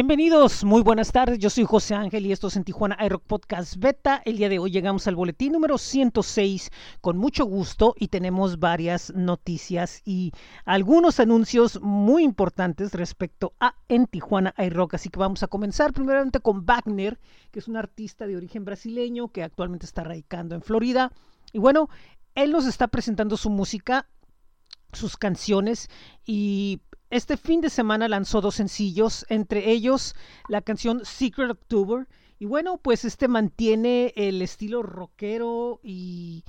Bienvenidos, muy buenas tardes. Yo soy José Ángel y esto es en Tijuana iRock Podcast Beta. El día de hoy llegamos al boletín número 106 con mucho gusto y tenemos varias noticias y algunos anuncios muy importantes respecto a en Tijuana iRock. Así que vamos a comenzar primeramente con Wagner, que es un artista de origen brasileño que actualmente está radicando en Florida. Y bueno, él nos está presentando su música, sus canciones y este fin de semana lanzó dos sencillos, entre ellos la canción Secret October. Y bueno, pues este mantiene el estilo rockero y,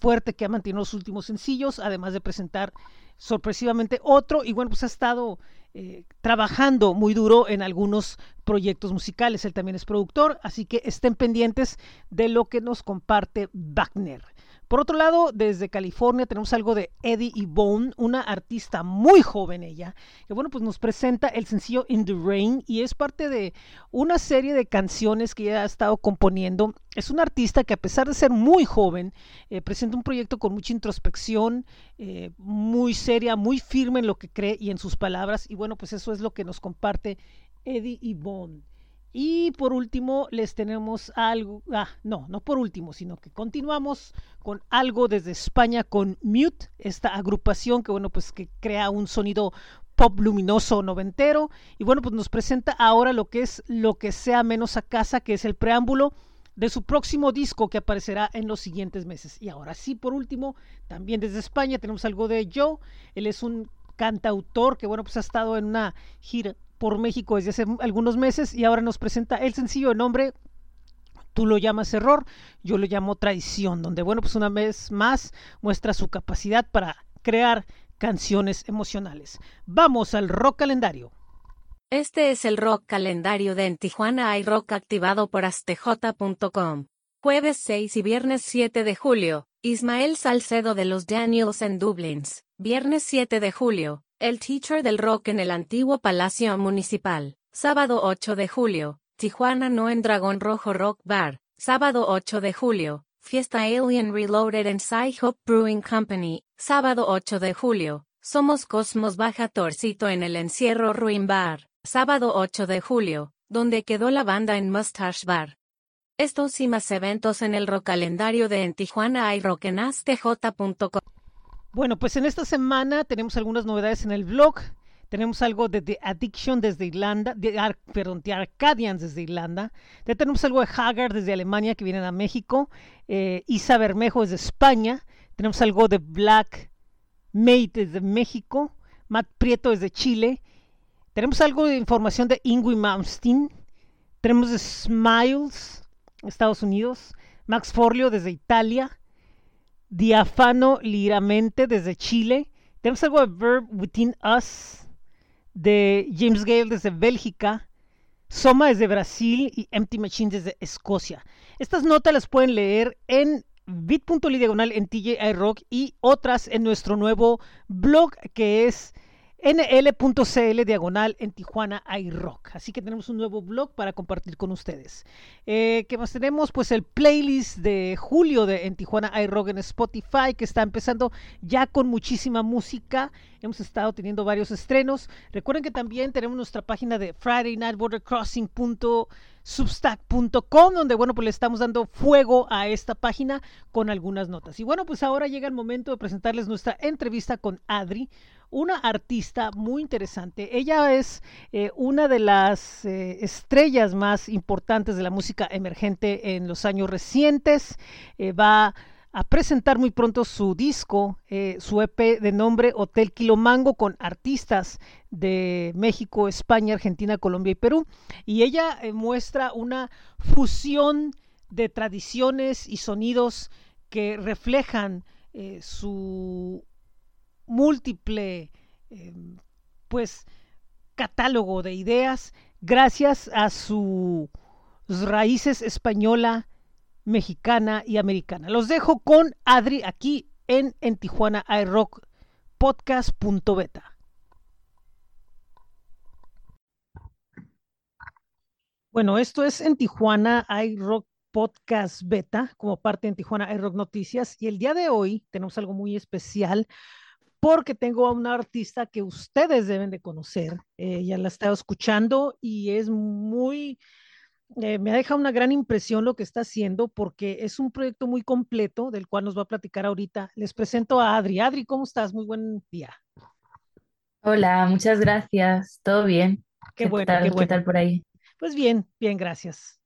fuerte que ha mantenido los últimos sencillos, además de presentar sorpresivamente otro. Y bueno, pues ha estado eh, trabajando muy duro en algunos proyectos musicales. Él también es productor, así que estén pendientes de lo que nos comparte Wagner. Por otro lado, desde California tenemos algo de Eddie Bone, una artista muy joven ella, que bueno, pues nos presenta el sencillo In the Rain y es parte de una serie de canciones que ella ha estado componiendo. Es una artista que a pesar de ser muy joven, eh, presenta un proyecto con mucha introspección, eh, muy seria, muy firme en lo que cree y en sus palabras. Y bueno, pues eso es lo que nos comparte Eddie Bone. Y por último, les tenemos algo, ah, no, no por último, sino que continuamos con algo desde España con Mute, esta agrupación que, bueno, pues que crea un sonido pop luminoso noventero. Y bueno, pues nos presenta ahora lo que es Lo que sea menos a casa, que es el preámbulo de su próximo disco que aparecerá en los siguientes meses. Y ahora sí, por último, también desde España tenemos algo de Joe. Él es un cantautor que, bueno, pues ha estado en una gira por México desde hace algunos meses y ahora nos presenta el sencillo de nombre Tú lo llamas error, yo lo llamo traición, donde bueno, pues una vez más muestra su capacidad para crear canciones emocionales. Vamos al rock calendario. Este es el rock calendario de En Tijuana hay rock activado por astj.com. Jueves 6 y viernes 7 de julio, Ismael Salcedo de los Daniels en Dublins. Viernes 7 de julio, el teacher del rock en el antiguo Palacio Municipal. Sábado 8 de julio, Tijuana no en Dragón Rojo Rock Bar. Sábado 8 de julio, Fiesta Alien Reloaded en Hop Brewing Company. Sábado 8 de julio, Somos Cosmos Baja Torcito en el Encierro Ruin Bar. Sábado 8 de julio, donde quedó la banda en Mustache Bar. Estos y más eventos en el rock calendario de en Tijuana hay rockenastj.com. Bueno, pues en esta semana tenemos algunas novedades en el blog. Tenemos algo de The Addiction desde Irlanda, perdón, The Arcadians desde Irlanda. Ya tenemos algo de Haggard desde Alemania que vienen a México. Eh, Isa Bermejo desde España. Tenemos algo de Black Mate desde México. Matt Prieto desde Chile. Tenemos algo de información de Ingui Malmsteen. Tenemos de Smiles, Estados Unidos. Max Forlio desde Italia. Diafano Liramente desde Chile. Tenemos algo de Verb Within Us de James Gale desde Bélgica. Soma desde Brasil y Empty Machine desde Escocia. Estas notas las pueden leer en bit.ly diagonal en TJ Rock y otras en nuestro nuevo blog que es nl.cl diagonal en Tijuana iRock. Así que tenemos un nuevo blog para compartir con ustedes. Eh, ¿Qué más tenemos? Pues el playlist de julio de en Tijuana iRock en Spotify que está empezando ya con muchísima música. Hemos estado teniendo varios estrenos. Recuerden que también tenemos nuestra página de Friday Night Border Crossing substack.com, donde bueno, pues le estamos dando fuego a esta página con algunas notas. Y bueno, pues ahora llega el momento de presentarles nuestra entrevista con Adri, una artista muy interesante. Ella es eh, una de las eh, estrellas más importantes de la música emergente en los años recientes. Eh, va a presentar muy pronto su disco, su EP de nombre Hotel Quilomango con artistas de México, España, Argentina, Colombia y Perú. Y ella muestra una fusión de tradiciones y sonidos que reflejan su múltiple pues catálogo de ideas gracias a sus raíces española, mexicana y americana. Los dejo con Adri aquí en, en Tijuana iRock podcast.beta. Bueno, esto es en Tijuana iRock Podcast Beta como parte de Tijuana iRock Noticias y el día de hoy tenemos algo muy especial porque tengo a una artista que ustedes deben de conocer. Eh, ya la he estado escuchando y es muy, eh, me ha dejado una gran impresión lo que está haciendo porque es un proyecto muy completo del cual nos va a platicar ahorita. Les presento a Adri. Adri, ¿cómo estás? Muy buen día. Hola, muchas gracias. ¿Todo bien? Qué ¿Qué bueno, qué tal? ¿Qué bueno. tal por ahí? Pues bien, bien, gracias.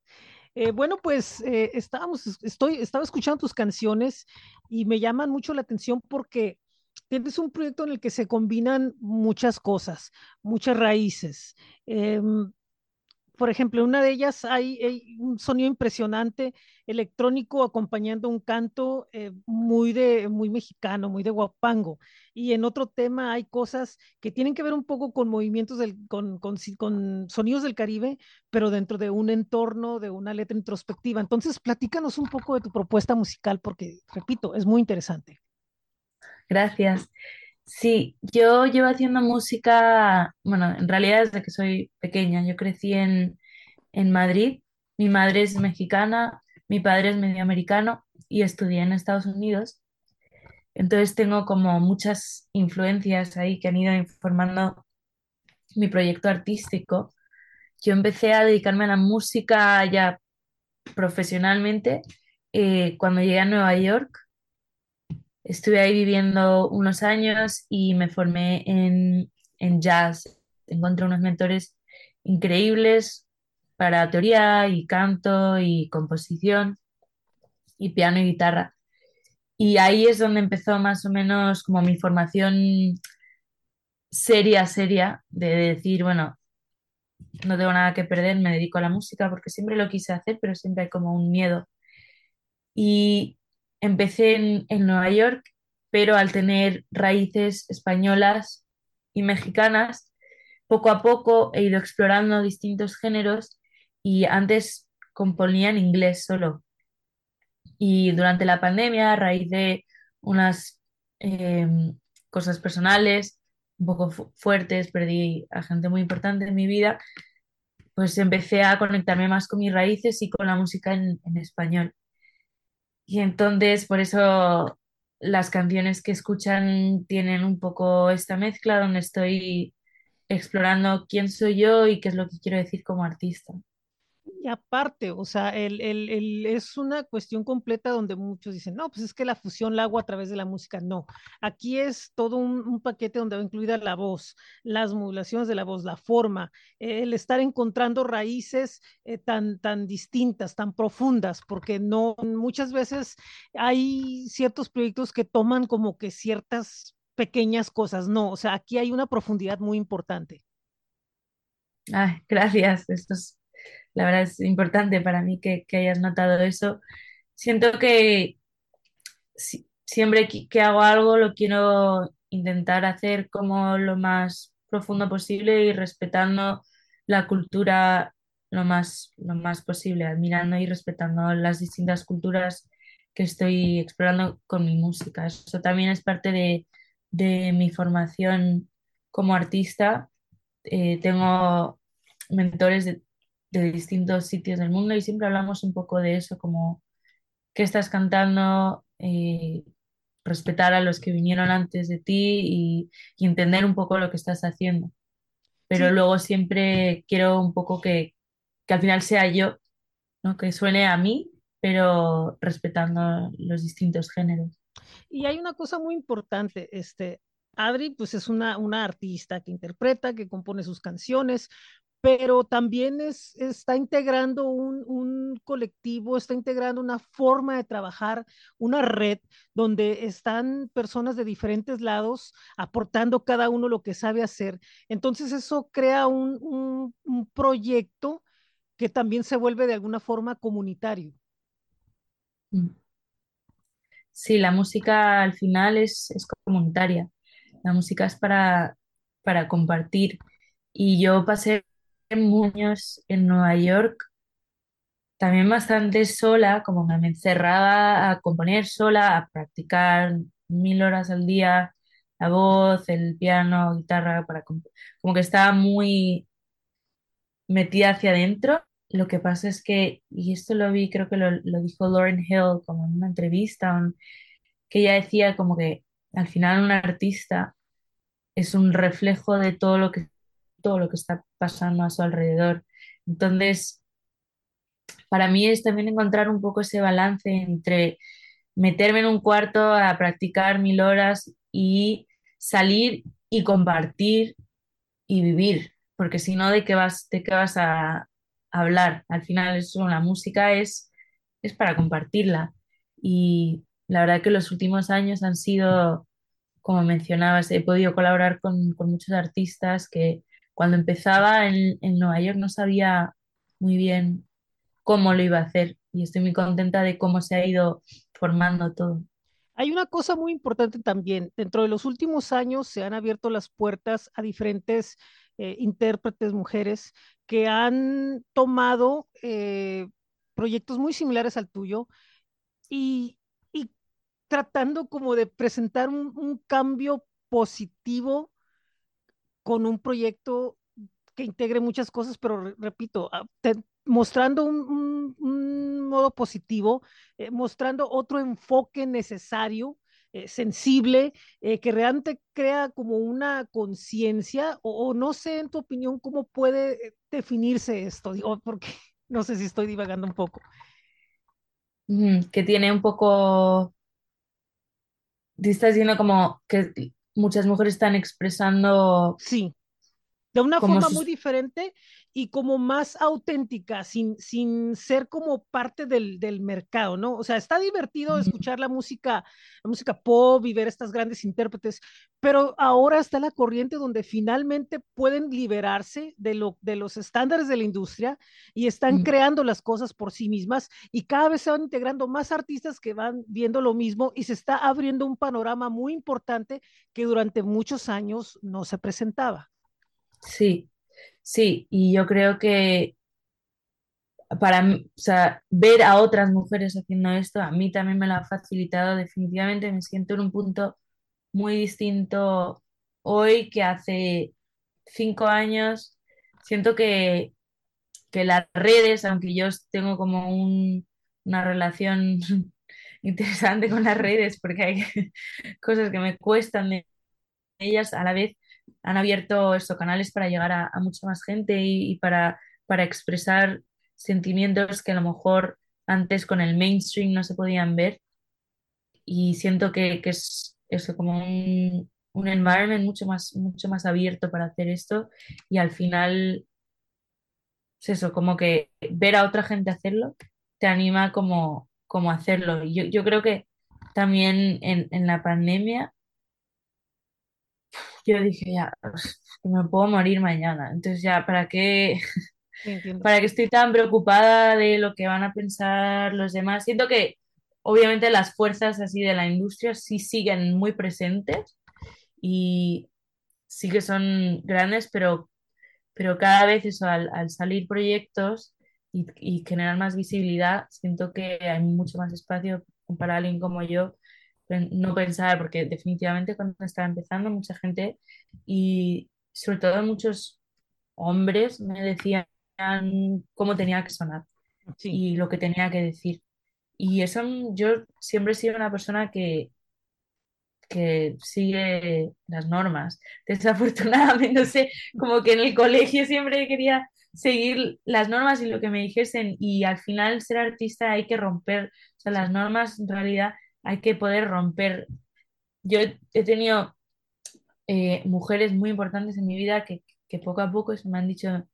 Eh, bueno, pues eh, estábamos, estoy, estaba escuchando tus canciones y me llaman mucho la atención porque tienes un proyecto en el que se combinan muchas cosas, muchas raíces. Em, por ejemplo, una de ellas hay, un sonido impresionante electrónico acompañando un canto eh, muy de muy mexicano, muy de guapango. Y en otro tema hay cosas que tienen que ver un poco con movimientos del, con, con, con sonidos del Caribe, pero dentro de un entorno, de una letra introspectiva. Entonces, platícanos un poco de tu propuesta musical, porque, repito, es muy interesante. Gracias. Sí, yo llevo haciendo música, bueno, en realidad desde que soy pequeña. Yo crecí en, en Madrid. Mi madre es mexicana, mi padre es medio americano y estudié en Estados Unidos. Entonces tengo como muchas influencias ahí que han ido informando mi proyecto artístico. Yo empecé a dedicarme a la música ya profesionalmente eh, cuando llegué a Nueva York. Estuve ahí viviendo unos años y me formé en, en jazz. Encontré unos mentores increíbles para teoría y canto y composición y piano y guitarra. Y ahí es donde empezó más o menos como mi formación seria, seria, de decir, bueno, no tengo nada que perder, me dedico a la música porque siempre lo quise hacer, pero siempre hay como un miedo. Y empecé en, Nueva York, pero al tener raíces españolas y mexicanas, poco a poco he ido explorando distintos géneros y antes componía en inglés solo. Y durante la pandemia, a raíz de unas eh, cosas personales un poco fu- fuertes, perdí a gente muy importante en mi vida, pues empecé a conectarme más con mis raíces y con la música en español. Y entonces, por eso las canciones que escuchan tienen un poco esta mezcla donde estoy explorando quién soy yo y qué es lo que quiero decir como artista. Y aparte, o sea, el, el, el- es una cuestión completa donde muchos dicen, no, pues es que la fusión la hago a través de la música. No, aquí es todo un, paquete donde va incluida la voz, las modulaciones de la voz, la forma, el estar encontrando raíces eh, tan, tan distintas, tan profundas, porque no, muchas veces hay ciertos proyectos que toman como que ciertas pequeñas cosas. No, o sea, aquí hay una profundidad muy importante. Gracias. Esto es, la verdad es importante para mí que, hayas notado eso. Siento que si- siempre que, que hago algo lo quiero intentar hacer como lo más profundo posible y respetando la cultura lo más, lo más posible, admirando y respetando las distintas culturas que estoy explorando con mi música. Eso también es parte de, de mi formación como artista. Eh, tengo mentores de, de distintos sitios del mundo y siempre hablamos un poco de eso, como qué estás cantando, eh, respetar a los que vinieron antes de ti y, y entender un poco lo que estás haciendo. Pero Sí, luego siempre quiero un poco que, que al final sea yo, ¿no? Que suene a mí, pero respetando los distintos géneros. Y hay una cosa muy importante, este, Adri, pues es una, una artista que interpreta, que compone sus canciones, pero también es, está integrando un, un colectivo, está integrando una forma de trabajar, una red donde están personas de diferentes lados aportando cada uno lo que sabe hacer. Entonces eso crea un, un, proyecto que también se vuelve de alguna forma comunitario. Mm. Sí, la música al final es, es comunitaria. La música es para, para compartir. Y yo pasé muchos años en Nueva York también bastante sola, como me encerraba a componer sola, a practicar mil horas al día la voz, el piano, guitarra, para como que estaba muy metida hacia adentro. Lo que pasa es que, y esto lo vi, creo que lo, lo dijo Lauryn Hill como en una entrevista, que ella decía como que al final un artista es un reflejo de todo lo que, todo lo que está pasando a su alrededor. Entonces, para mí es también encontrar un poco ese balance entre meterme en un cuarto a practicar mil horas y salir y compartir y vivir, porque si no, ¿de qué vas, de qué vas a hablar? Al final eso, la música es, es para compartirla. Y la verdad que los últimos años han sido, como mencionabas, he podido colaborar con, con muchos artistas que cuando empezaba en, en Nueva York no sabía muy bien cómo lo iba a hacer y estoy muy contenta de cómo se ha ido formando todo. Hay una cosa muy importante también. Dentro de los últimos años se han abierto las puertas a diferentes eh, intérpretes mujeres que han tomado eh, proyectos muy similares al tuyo y, y tratando como de presentar un, un cambio positivo con un proyecto que integre muchas cosas, pero re- repito, ah, mostrando un, modo positivo, eh, mostrando otro enfoque necesario, eh, sensible, eh, que realmente crea como una conciencia, o, no sé, en tu opinión, cómo puede definirse esto, digo, porque no sé si estoy divagando un poco. Que tiene un poco, estás diciendo como que muchas mujeres están expresando Sí, de una como forma muy diferente y como más auténtica, sin, sin ser como parte del, del mercado, ¿no? O sea, está divertido escuchar la música, la música pop y ver estas grandes intérpretes, pero ahora está la corriente donde finalmente pueden liberarse de, lo, de los estándares de la industria y están creando las cosas por sí mismas y cada vez se van integrando más artistas que van viendo lo mismo y se está abriendo un panorama muy importante que durante muchos años no se presentaba. Sí, sí, y yo creo que para ver a otras mujeres haciendo esto, a mí también me lo ha facilitado definitivamente, me siento en un punto muy distinto hoy que hace cinco años. Siento que, que las redes, aunque yo tengo como un- una relación interesante con las redes, porque hay cosas que me cuestan de ellas, a la vez han abierto estos canales para llegar a, mucha más gente y, para, para expresar sentimientos que a lo mejor antes con el mainstream no se podían ver y siento que, que es eso como un, un environment mucho más, mucho más abierto para hacer esto y al final es eso, como que ver a otra gente hacerlo te anima como, como hacerlo. Yo, yo creo que también en, en la pandemia yo dije ya, pues, me puedo morir mañana, entonces ya, ¿para qué? Entiendo. ¿Para qué estoy tan preocupada de lo que van a pensar los demás? Siento que obviamente las fuerzas así de la industria sí siguen muy presentes y sí que son grandes, pero, pero cada vez eso, al, al salir proyectos y, y generar más visibilidad, siento que hay mucho más espacio para alguien como yo no pensar, porque definitivamente cuando estaba empezando mucha gente y sobre todo muchos hombres me decían cómo tenía que sonar Sí. y lo que tenía que decir. Y eso yo siempre he sido una persona que, que sigue las normas. Desafortunadamente, no sé, como que en el colegio siempre quería seguir las normas y lo que me dijesen y al final ser artista hay que romper, o sea, Sí. las normas en realidad hay que poder romper. Yo he tenido eh, mujeres muy importantes en mi vida que, que poco a poco se me han dicho,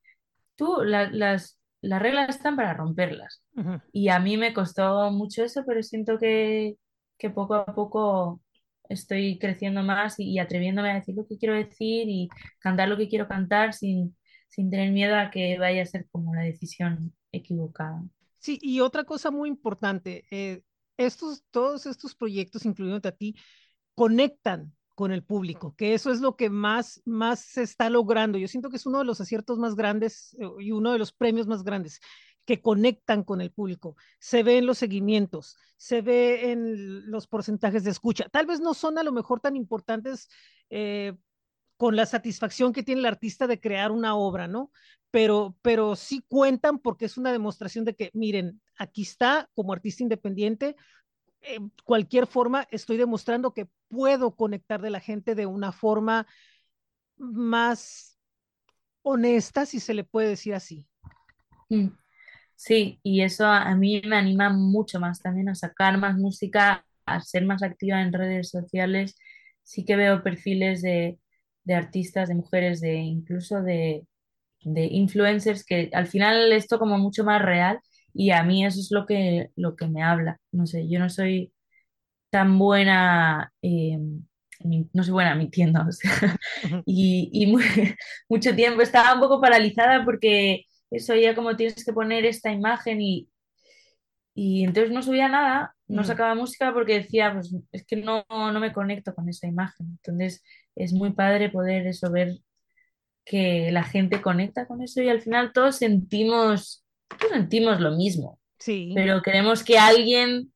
tú, la- las, las reglas están para romperlas. Ujú. Y a mí me costó mucho eso, pero siento que, que poco a poco estoy creciendo más y, y atreviéndome a decir lo que quiero decir y cantar lo que quiero cantar sin, sin tener miedo a que vaya a ser como la decisión equivocada. Sí, y otra cosa muy importante, eh, estos, todos estos proyectos, incluyéndote a conectan con el público, que eso es lo que más, más se está logrando. Yo siento que es uno de los aciertos más grandes eh, y uno de los premios más grandes que conectan con el público. Se ve en los seguimientos, se ve en los porcentajes de escucha. Tal vez no son a lo mejor tan importantes eh, con la satisfacción que tiene el artista de crear una obra, ¿no? Pero, pero sí cuentan porque es una demostración de que, miren, aquí está como artista independiente, eh, cualquier forma estoy demostrando que puedo conectar de la gente de una forma más honesta, si se le puede decir así. Mm. Sí, y eso a, a mí me anima mucho más también a sacar más música, a ser más activa en redes sociales. Sí que veo perfiles de, de artistas, de mujeres, de incluso de, de influencers, que al final esto como mucho más real y a mí eso es lo que, lo que me habla. No sé, yo no soy tan buena, eh, no soy buena mintiendo, o sea, y, y mu- mucho tiempo estaba un poco paralizada porque eso ya como tienes que poner esta imagen y, y entonces no subía nada, no Ujú. sacaba música porque decía, pues es que no, no me conecto con esa imagen. Entonces es muy padre poder eso, ver que la gente conecta con eso y al final todos sentimos, todos sentimos lo mismo, Sí, pero queremos que alguien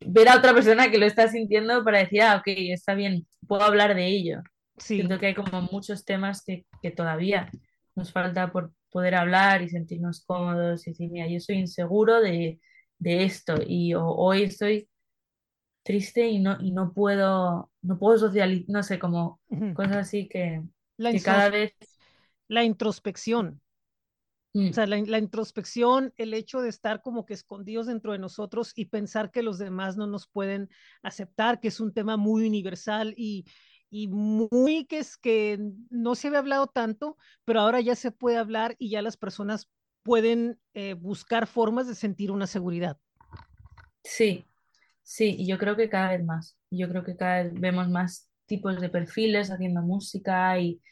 ver a otra persona que lo está sintiendo para decir, ah, ok, está bien, puedo hablar de ello. sí. Siento que hay como muchos temas que, que todavía nos falta por poder hablar y sentirnos cómodos y decir, mira, yo soy inseguro de, de esto y o- hoy estoy triste y no, y no puedo, no puedo socializar, no sé, como cosas así que, que cada vez... la introspección. O mm, sea, la, la introspección, el hecho de estar como que escondidos dentro de nosotros y pensar que los demás no nos pueden aceptar, que es un tema muy universal y, y muy que es que no se había hablado tanto, pero ahora ya se puede hablar y ya las personas pueden eh, buscar formas de sentir una seguridad. sí, sí, y yo creo que cada vez más. Yo creo que cada vez vemos más tipos de perfiles haciendo música y,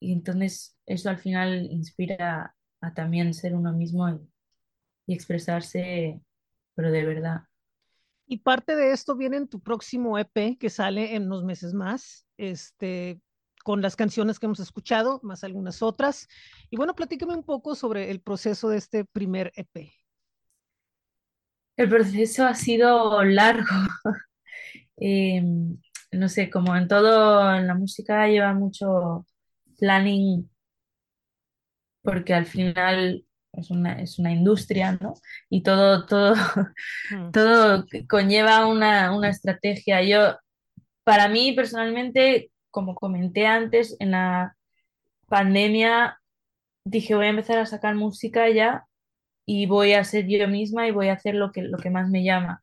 y entonces eso al final inspira a también ser uno mismo y, y expresarse, pero de verdad. Y parte de esto viene en tu próximo EP que sale en unos meses más, este, con las canciones que hemos escuchado, más algunas otras. Y bueno, platícame un poco sobre el proceso de este primer EP. El proceso ha sido largo. Eh, no sé, como en todo, en la música lleva mucho planning porque al final es una, es una industria, ¿no? Y todo, todo, Mm, todo conlleva una, una estrategia. Yo, para mí personalmente, como comenté antes, en la pandemia dije voy a empezar a sacar música ya y voy a ser yo misma y voy a hacer lo que, lo que más me llama.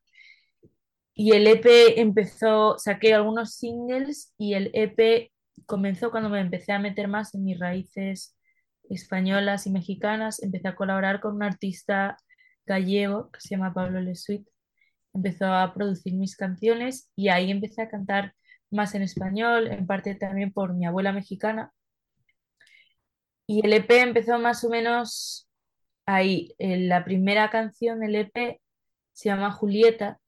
Y el EP empezó, saqué algunos singles y el EP comenzó cuando me empecé a meter más en mis raíces españolas y mexicanas. Empecé a colaborar con un artista gallego que se llama Pablo Lesuit. Empezó a producir mis canciones y ahí empecé a cantar más en español, en parte también por mi abuela mexicana. Y el EP empezó más o menos ahí. La primera canción del EP se llama Julieta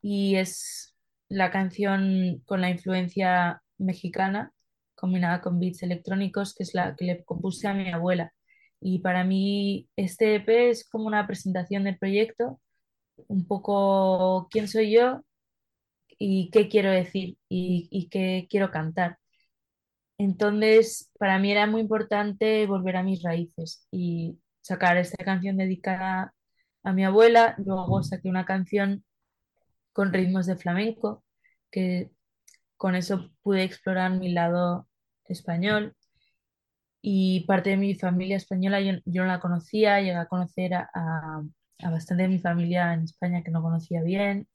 y es la canción con la influencia mexicana combinada con beats electrónicos, que es la que le compuse a mi abuela. Y para mí este EP es como una presentación del proyecto, un poco quién soy yo y qué quiero decir y, y qué quiero cantar. Entonces, para mí era muy importante volver a mis raíces y sacar esta canción dedicada a mi abuela. Luego saqué una canción con ritmos de flamenco, que con eso pude explorar mi lado español. Y parte de mi familia española yo, yo no la conocía, llegué a conocer a, a, a bastante de mi familia en España que no conocía bien.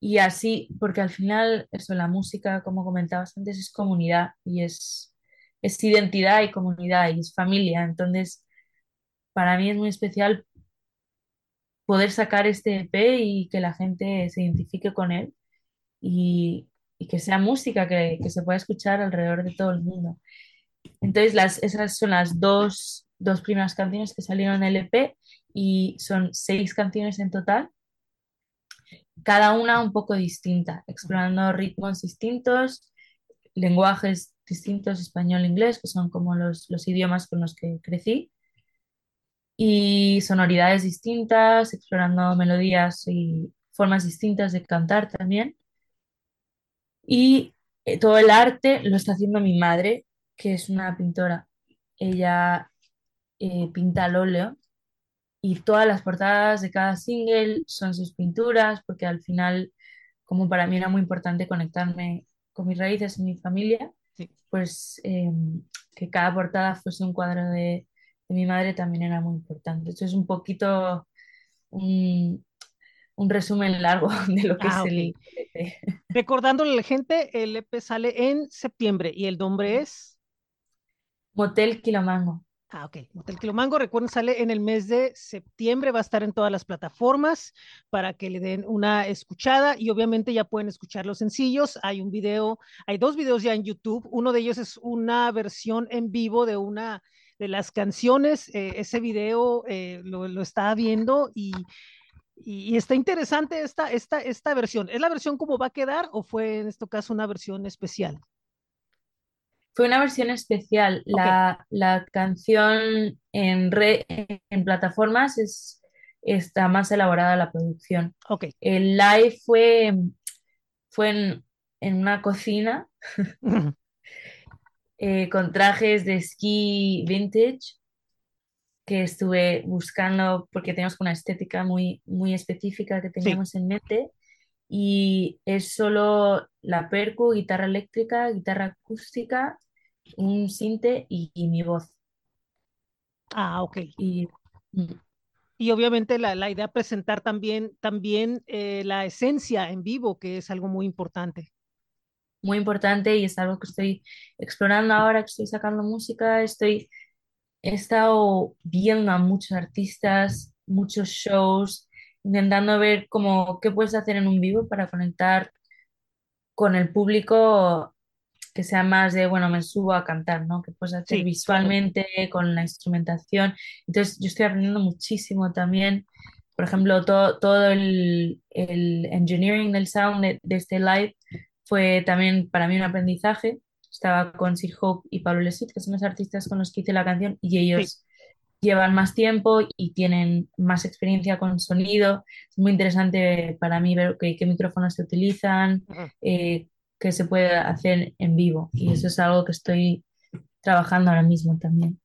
Y así, porque al final eso, la música, como comentabas antes, es comunidad y es, es identidad y comunidad y es familia, entonces para mí es muy especial poder sacar este EP y que la gente se identifique con él. Y, y que sea música que, que se pueda escuchar alrededor de todo el mundo. Entonces, las, esas son las dos, dos primeras canciones que salieron en el EP y son seis canciones en total, cada una un poco distinta, explorando ritmos distintos, lenguajes distintos, español inglés, que son como los, los idiomas con los que crecí, y sonoridades distintas, explorando melodías y formas distintas de cantar también. Y eh, todo el arte lo está haciendo mi madre, que es una pintora. Ella eh, pinta al óleo y todas las portadas de cada single son sus pinturas, porque al final, como para mí era muy importante conectarme con mis raíces y mi familia, Sí. pues eh, que cada portada fuese un cuadro de, de mi madre también era muy importante. Esto es un poquito un, un resumen largo de lo que Ah, es el EP. Recordándole a la gente, el EP sale en septiembre y el nombre es... Motel Kilomango. Ah, ok. Motel Quilomango, recuerden, sale en el mes de septiembre, va a estar en todas las plataformas para que le den una escuchada y obviamente ya pueden escuchar los sencillos. Hay un video, hay dos videos ya en YouTube. Uno de ellos es una versión en vivo de una de las canciones. Eh, ese video eh, lo, lo estaba viendo y, y, y está interesante esta, esta, esta versión. ¿Es la versión como va a quedar o fue en este caso una versión especial? Fue una versión especial. La, la canción en, re- en plataformas es, está más elaborada la producción. Ok. El live fue, fue en, en una cocina eh, con trajes de esquí vintage que estuve buscando porque tenemos una estética muy, muy específica que teníamos en mente y es solo la percu, guitarra eléctrica, guitarra acústica, un sinte y, y mi voz. Ah, ok. Y mm, Y obviamente la, la idea presentar también, también eh, la esencia en vivo, que es algo muy importante. muy importante y es algo que estoy explorando ahora que estoy sacando música. Estoy, he estado viendo a muchos artistas, muchos shows, intentando ver cómo, qué puedes hacer en un vivo para conectar con el público que sea más de, bueno, me subo a cantar, ¿no? Que puedes hacer Sí, visualmente con la instrumentación. Entonces, yo estoy aprendiendo muchísimo también. Por ejemplo, todo, todo el, el engineering del sound de, de este live fue también para mí un aprendizaje. Estaba con Sir Hope y Pablo Lesit, que son los artistas con los que hice la canción, y ellos llevan más tiempo y tienen más experiencia con sonido. Es muy interesante para mí ver qué, qué micrófonos se utilizan, eh, qué se puede hacer en vivo. Y eso es algo que estoy trabajando ahora mismo también.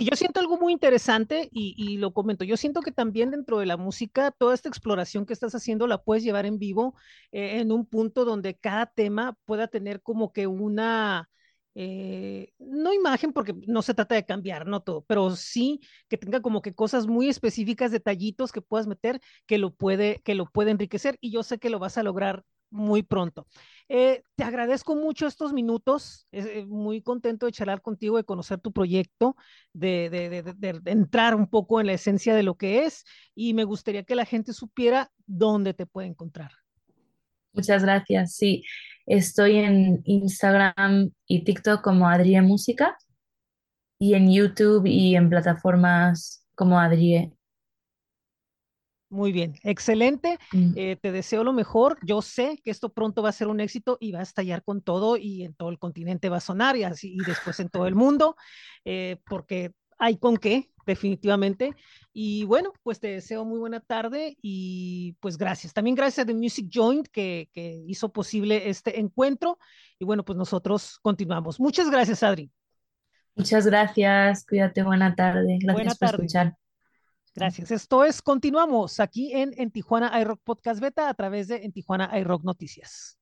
Y yo siento algo muy interesante y, lo comento. Yo siento que también dentro de la música, toda esta exploración que estás haciendo la puedes llevar en vivo eh, en un punto donde cada tema pueda tener como que una, eh, no imagen, porque no se trata de cambiar, no todo, pero sí que tenga como que cosas muy específicas, detallitos que puedas meter que lo puede, que lo puede enriquecer y yo sé que lo vas a lograr muy pronto. Eh, te agradezco mucho estos minutos, eh, muy contento de charlar contigo, de conocer tu proyecto, de, de, de, de, de entrar un poco en la esencia de lo que es y me gustaría que la gente supiera dónde te puede encontrar. Muchas gracias. Sí, estoy en Instagram y TikTok como Adrie Música y en YouTube y en plataformas como Adrie. Muy bien, excelente. Mm. Eh, te deseo lo mejor. Yo sé que esto pronto va a ser un éxito y va a estallar con todo y en todo el continente va a sonar y así y después en todo el mundo, eh, porque hay con qué, definitivamente. Y bueno, pues te deseo muy buena tarde y pues gracias. También gracias a The Music Joint que, que hizo posible este encuentro. Y bueno, pues nosotros continuamos. Muchas gracias, Adri. Muchas gracias. Cuídate. Buena tarde. Gracias Buena por tarde. escuchar. Gracias. Esto es Continuamos aquí en, en Tijuana iRock Podcast Beta a través de En Tijuana iRock Noticias.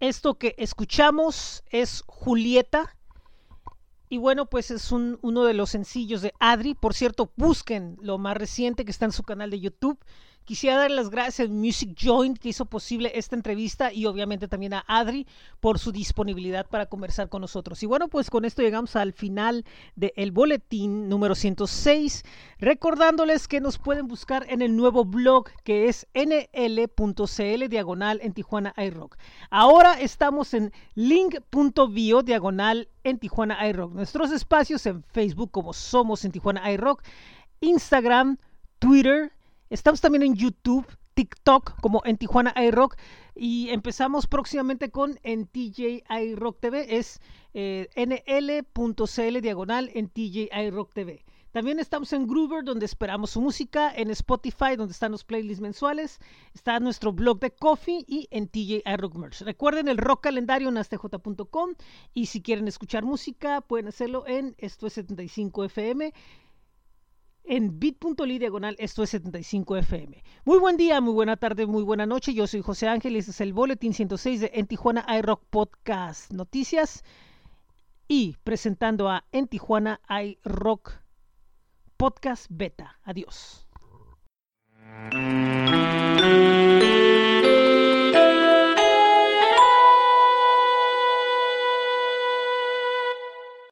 Esto que escuchamos es Julieta. Y bueno, pues es un- uno de los sencillos de Adri. Por cierto, busquen lo más reciente que está en su canal de YouTube. Quisiera dar las gracias a Music Joint que hizo posible esta entrevista y obviamente también a Adri por su disponibilidad para conversar con nosotros. Y bueno, pues con esto llegamos al final del boletín número 106. Recordándoles que nos pueden buscar en el nuevo blog que es nl.cl diagonal en Tijuana iRock. Ahora estamos en link.bio diagonal en Tijuana iRock. Nuestros espacios en Facebook como Somos en Tijuana iRock, Instagram, Twitter. Estamos también en YouTube, TikTok como en Tijuana iRock y empezamos próximamente con en TJ iRock TV. Es eh, nl.cl diagonal en TJ iRock TV. También estamos en Groover, donde esperamos su música, en Spotify, donde están los playlists mensuales, está nuestro blog de Coffee y en TJ iRock Merch. Recuerden el rock calendario en astj.com y si quieren escuchar música, pueden hacerlo en esto es 75 FM en bit.ly diagonal esto es 75 FM. Muy buen día, muy buena tarde, muy buena noche. Yo soy José Ángel y este es el Boletín 106 de En Tijuana iRock Podcast Noticias y presentando a En Tijuana iRock Podcast Beta. Adiós.